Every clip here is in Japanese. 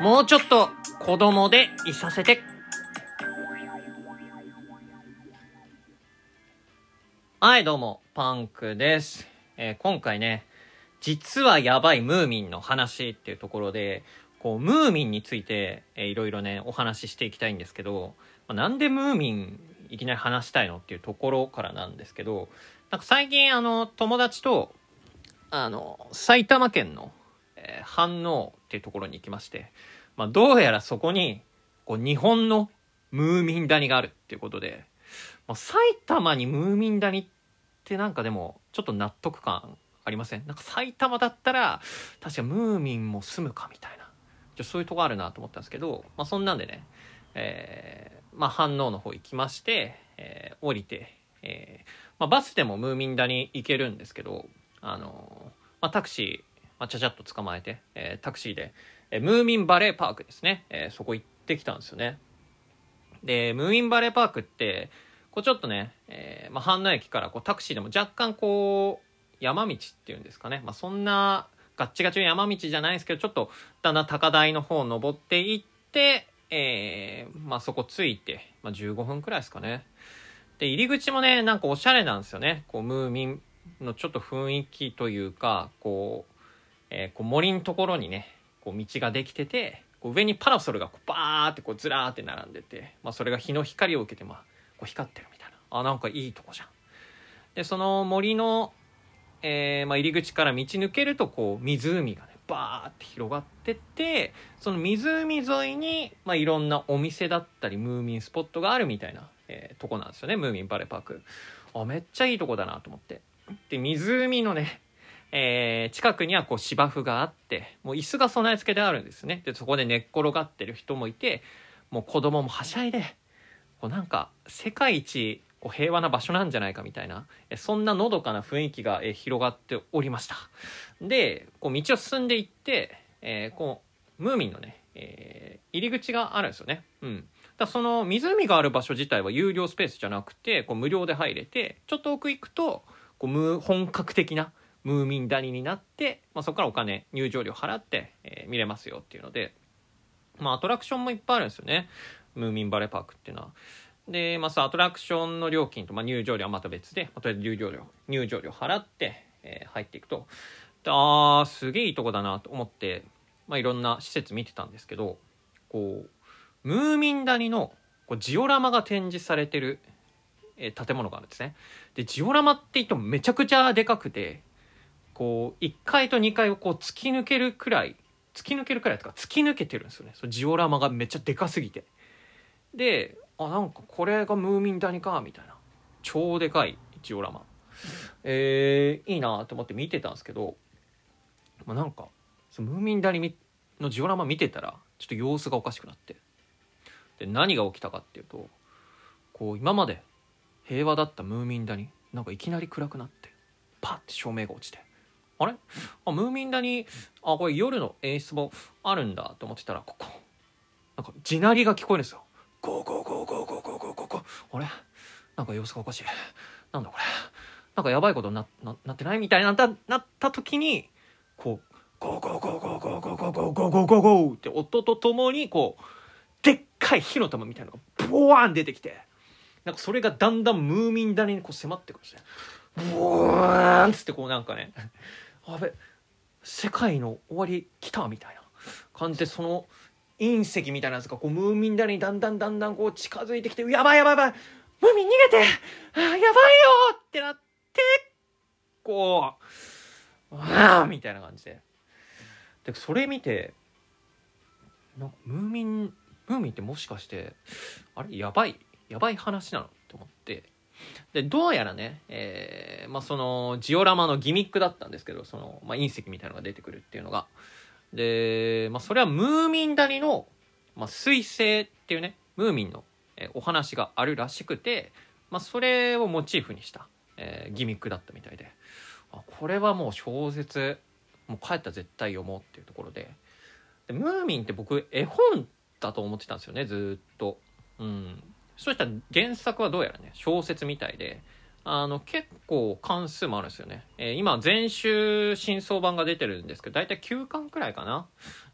もうちょっと子供でいさせて。はい、どうも、パンクです。えー今回ね、実はやばいムーミンの話っていうところで、こう、ムーミンについて、えーいろいろね、お話ししていきたいんですけど、まあなんでムーミンいきなり話したいのっていうところからなんですけど、なんか最近あの、友達と、あの、埼玉県の、えー飯能っていうところに行きまして、まあ、どうやらそこに、こう、日本のムーミン谷があるっていうことで、まあ、埼玉にムーミン谷ってなんかでも、ちょっと納得感ありません？なんか埼玉だったら、確かムーミンも住むかみたいな。じゃそういうとこあるなと思ったんですけど、まあ、そんなんでね、えーまあ、飯能の方行きまして、えー降りて、えーまあ、バスでもムーミン谷行けるんですけど、あのまあ、タクシー、まあ、ちゃちゃっと捕まえて、えータクシーで、えームーミンバレーパークですね、えーそこ行ってきたんですよね。で、ムーミンバレーパークって、こうちょっとね、えーまあ、飯能駅からこうタクシーでも若干こう、山道っていうんですかね。まあ、そんな、ガッチガチの山道じゃないですけど、ちょっと、だんだん高台の方登っていって、えーまあ、そこ着いて、まあ、15分くらいですかね。で、入り口もね、なんかおしゃれなんですよね。こう、ムーミンのちょっと雰囲気というか、こう、えーこう森のところにね、こう道ができてて、こう上にパラソルがこうバーってこうずらーって並んでて、まあそれが日の光を受けて、まあ、こう光ってるみたいな。あ、なんかいいとこじゃん。で、その森の、えーまあ入り口から道抜けると、こう湖がね、バーって広がってって、その湖沿いに、まあいろんなお店だったり、ムーミンスポットがあるみたいな、えーとこなんですよね、ムーミンバレーパーク。あ、めっちゃいいとこだなと思って。で、湖のね、えー近くにはこう芝生があって、もう椅子が備え付けであるんですね。で、そこで寝っ転がってる人もいて、もう子供もはしゃいで、こうなんか世界一こう平和な場所なんじゃないかみたいな、そんなのどかな雰囲気がえ広がっておりました。で、こう道を進んでいって、えーこう、ムーミンのね、えー入り口があるんですよね。うん。だその湖がある場所自体は有料スペースじゃなくて、こう無料で入れて、ちょっと奥行くと、こうムー本格的なムーミン谷になって、まあ、そこからお金入場料払って、えー見れますよっていうので、まあ、アトラクションもいっぱいあるんですよねムーミンバレーパークっていうのは。で、まあ、アトラクションの料金と、まあ、入場料はまた別で、まあ、とりあえず入場料入場料払って、えー入っていくとあーすげえいいとこだなと思って、まあ、いろんな施設見てたんですけどこうムーミン谷のこうジオラマが展示されてる、えー建物があるんですね。でジオラマって言ってもめちゃくちゃでかくてこう1階と2階をこう突き抜けるくらい突き抜けるくらいとか突き抜けてるんですよね。そのジオラマがめっちゃでかすぎて。であなんかこれがムーミン谷かみたいな。超でかいジオラマ。えー、いいなと思って見てたんですけど、まあ、なんかそのムーミン谷のジオラマ見てたらちょっと様子がおかしくなって。で何が起きたかっていうとこう今まで平和だったムーミン谷なんかいきなり暗くなってパッて照明が落ちて。あれ？あムーミン谷あこれ夜の演出もあるんだと思ってたらここ。なんか地鳴りが聞こえるんですよ。ゴーゴーゴーゴーゴーゴーゴーゴー。ゴーあれ？なんか様子がおかしい。なんだこれ？なんかやばいことなななってないみたいにななった時にこうゴーゴーゴーゴーゴーゴーゴーゴーゴーゴーゴーゴーって音とともにこうでっかい火の玉みたいなのがボワーン出てきて。なんかそれがだんだんムーミン谷にこう迫ってくるんですね。ブワーンつってこうなんかねあべ世界の終わり来たみたいな感じでその隕石みたいなやつがこうムーミン谷にだんだんだんだんこう近づいてきてやばいやばいやばいムーミン逃げてあやばいよってなってこうああみたいな感じで。でそれ見てなんかムーミンムーミンってもしかしてあれやばいやばい話なの？って思って。でどうやらね、えーまあ、そのジオラマのギミックだったんですけどその、まあ、隕石みたいなのが出てくるっていうのが。で、まあ、それはムーミン谷の、まあ、彗星っていうねムーミンの、えお話があるらしくて、まあ、それをモチーフにした、えーギミックだったみたいで。あこれはもう小説もう帰ったら絶対読もうっていうところで。でムーミンって僕絵本だと思ってたんですよねずっと。うん、そしたら原作はどうやらね小説みたいであの結構関数もあるんですよね、えー今全集新装版が出てるんですけど大体9巻くらいかな。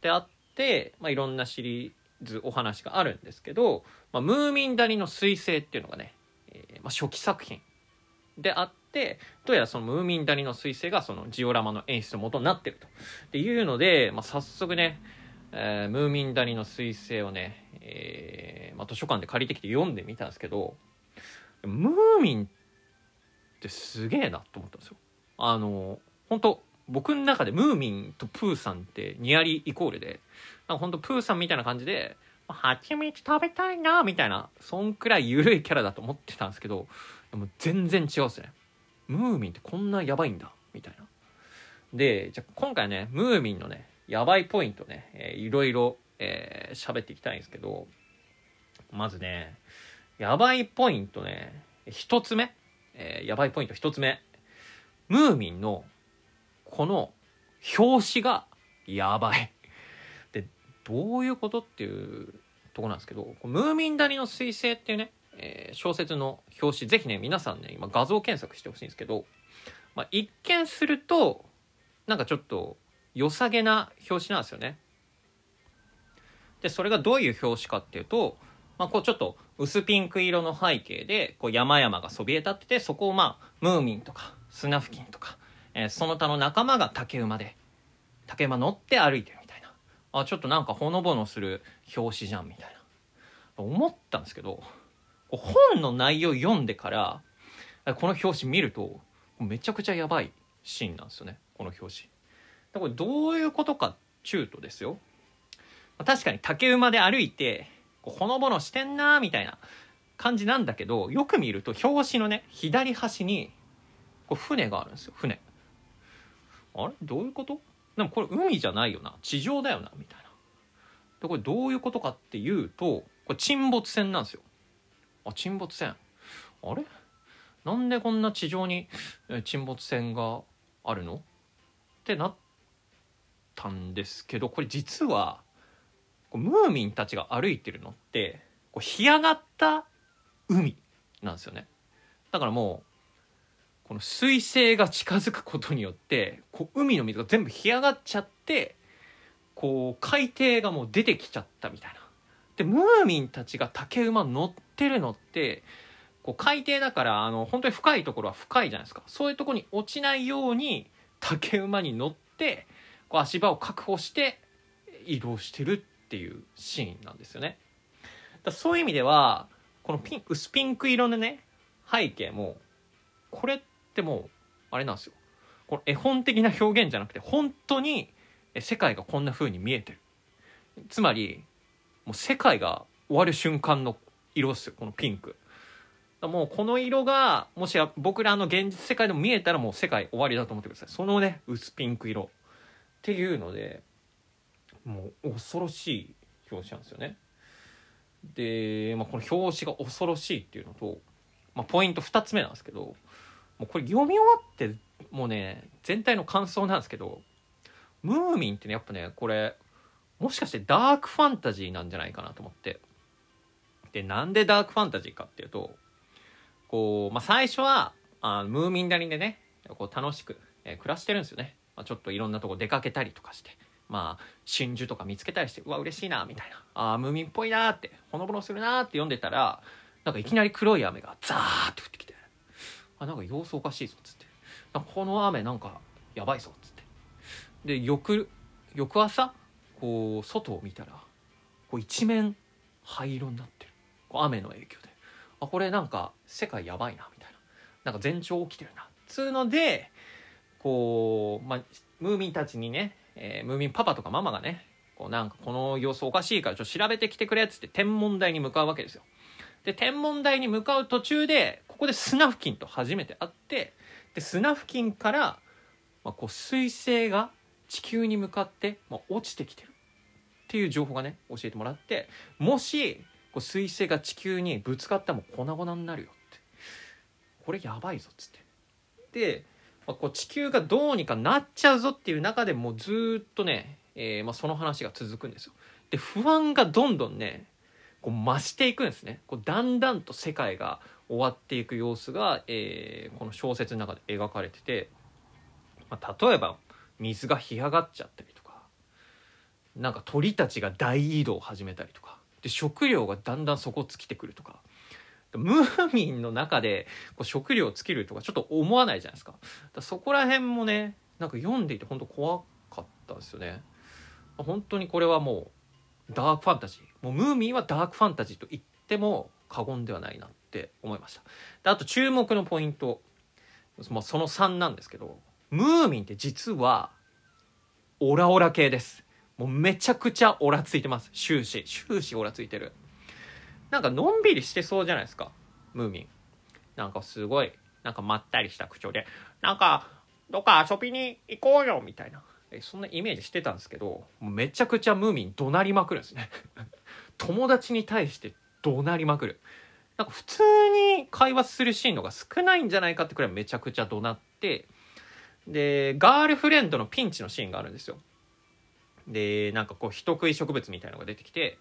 であって、まあ、いろんなシリーズお話があるんですけど、まあ、ムーミン谷の彗星っていうのがね、えーまあ、初期作品。であってどうやらそのムーミン谷の彗星がそのジオラマの演出の元になってると。っていうので、まあ、早速ね、えー、ムーミン谷の彗星をね、えーまあ、図書館で借りてきて読んでみたんですけどムーミンってすげえなと思ったんですよ。あの本当僕の中でムーミンとプーさんってニアリイコールでなんか本当プーさんみたいな感じで蜂蜜食べたいなみたいなそんくらい緩いキャラだと思ってたんですけどでも全然違うっすねムーミンってこんなやばいんだみたいなでじゃあ今回ねムーミンのねやばいポイントね、えー、いろいろえー、喋っていきたいんですけどまずねやばいポイントね一つ目、えー、やばいポイント一つ目ムーミンのこの表紙がやばいでどういうことっていうとこなんですけどムーミン谷の彗星っていうねえー、小説の表紙ぜひね皆さんね今画像検索してほしいんですけど、まあ、一見するとなんかちょっと良さげな表紙なんですよね。でそれがどういう表紙かっていうと、まあ、こうちょっと薄ピンク色の背景でこう山々がそびえ立っててそこをまあムーミンとかスナフキンとか、えー、その他の仲間が竹馬で竹馬乗って歩いてるみたいな。あちょっとなんかほのぼのする表紙じゃんみたいな。思ったんですけど本の内容読んでからこの表紙見るとめちゃくちゃやばいシーンなんですよねこの表紙。これどういうことかっちゅうとですよ。確かに竹馬で歩いてほのぼのしてんなみたいな感じなんだけどよく見ると表紙のね左端にこう船があるんですよ船。あれ？どういうこと？でもこれ海じゃないよな地上だよなみたいな。でこれどういうことかっていうとこれ沈没船なんですよ。あ沈没船あれ？なんでこんな地上に沈没船があるの？ってなったんですけどこれ実はムーミンたちが歩いてるのってこう干上がった海なんですよね。だからもうこの彗星が近づくことによってこう海の水が全部干上がっちゃってこう海底がもう出てきちゃったみたいな。でムーミンたちが竹馬乗ってるのってこう海底だからあの本当に深いところは深いじゃないですか。そういうとこに落ちないように竹馬に乗ってこう足場を確保して移動してるっていうシーンなんですよね。だそういう意味ではこのピン薄ピンク色のね背景もこれってもうあれなんですよ。この絵本的な表現じゃなくて本当に世界がこんな風に見えてる。つまりもう世界が終わる瞬間の色っすよこのピンク。もうこの色がもし僕らの現実世界でも見えたらもう世界終わりだと思ってください。そのね薄ピンク色っていうのでもう恐ろしい表紙なんですよね。で、まあ、この表紙が恐ろしいっていうのと、まあ、ポイント2つ目なんですけどもうこれ読み終わってもうね全体の感想なんですけどムーミンってねやっぱねこれもしかしてダークファンタジーなんじゃないかなと思って。でなんでダークファンタジーかっていうとこう、まあ、最初はあムーミン谷でねこう楽しく、えー、暮らしてるんですよね、まあ、ちょっといろんなとこ出かけたりとかして。まあ真珠とか見つけたりしてうわ嬉しいなみたいな。ああムーミンっぽいなってほのぼのするなって読んでたらなんかいきなり黒い雨がザーって降ってきて。あなんか様子おかしいぞっつって。この雨なんかやばいぞっつって。で翌翌朝こう外を見たらこう一面灰色になってる。こう雨の影響で。あこれなんか世界やばいなみたいな。なんか前兆起きてるな。つうのでこう、まあ、ムーミンたちにね、えー、ムーミンパパとかママがねこうなんかこの様子おかしいからちょっと調べてきてくれっつって天文台に向かうわけですよ。で天文台に向かう途中でここでスナフキンと初めて会ってでスナフキンから、まあ、こう彗星が地球に向かって、まあ、落ちてきてる。っていう情報がね教えてもらってもしこう彗星が地球にぶつかったらもう粉々になるよって。これやばいぞっつって。で、まあ、こう地球がどうにかなっちゃうぞっていう中でもうずっとね、えー、まあ、その話が続くんですよ。で不安がどんどんねこう増していくんですね。こうだんだんと世界が終わっていく様子が、えー、この小説の中で描かれてて、まあ、例えば水が干上がっちゃったりとかなんか鳥たちが大移動を始めたりとかで食料がだんだん底尽きてくるとかムーミンの中でこう食料を尽きるとかちょっと思わないじゃないですか。だそこら辺もねなんか読んでいて本当怖かったですよね。本当にこれはもうダークファンタジー。もうムーミンはダークファンタジーと言っても過言ではないなって思いました。であと注目のポイント、まあ、その3なんですけどムーミンって実はオラオラ系です。もうめちゃくちゃオラついてます。終始。終始オラついてる。なんかのんびりしてそうじゃないですか。ムーミン。なんかすごいなんかまったりした口調で。なんかどっか遊びに行こうよみたいな。えそんなイメージしてたんですけどめちゃくちゃムーミン怒鳴りまくるんですね。友達に対して怒鳴りまくる。なんか普通に会話するシーンのが少ないんじゃないかってくらいめちゃくちゃ怒鳴ってでガールフレンドのピンチのシーンがあるんですよ。でなんかこう人食い植物みたいのが出てきて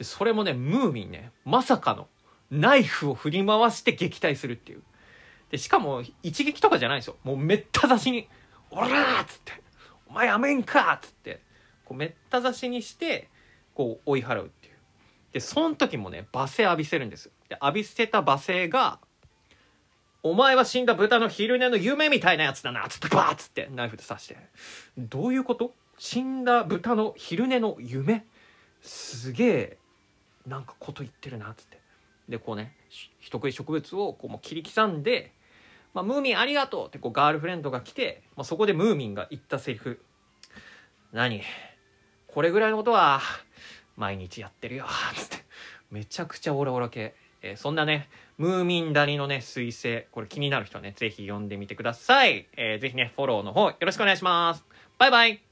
でそれもねムーミンねまさかのナイフを振り回して撃退するっていう。でしかも一撃とかじゃないんですよ。もうめった刺しに「おら!」っつって「お前やめんか!」っつってこうめった刺しにしてこう追い払うっていう。でその時もね罵声浴びせるんです。で浴びせた罵声がお前は死んだ豚の昼寝の夢みたいなやつだなっつってバーッつってナイフで刺して。どういうこと？死んだ豚の昼寝の夢？すげえ。なんかこと言ってるなっつって。でこうね人食い植物をこうもう切り刻んで「まあ、ムーミンありがとう」ってこうガールフレンドが来て、まあ、そこでムーミンが言ったセリフ「何？これぐらいのことは毎日やってるよ」つって。めちゃくちゃオラオラ系。えー、そんなね、ムーミン谷のね、彗星、これ気になる人はね、ぜひ読んでみてください。えー、ぜひね、フォローの方よろしくお願いします。バイバイ。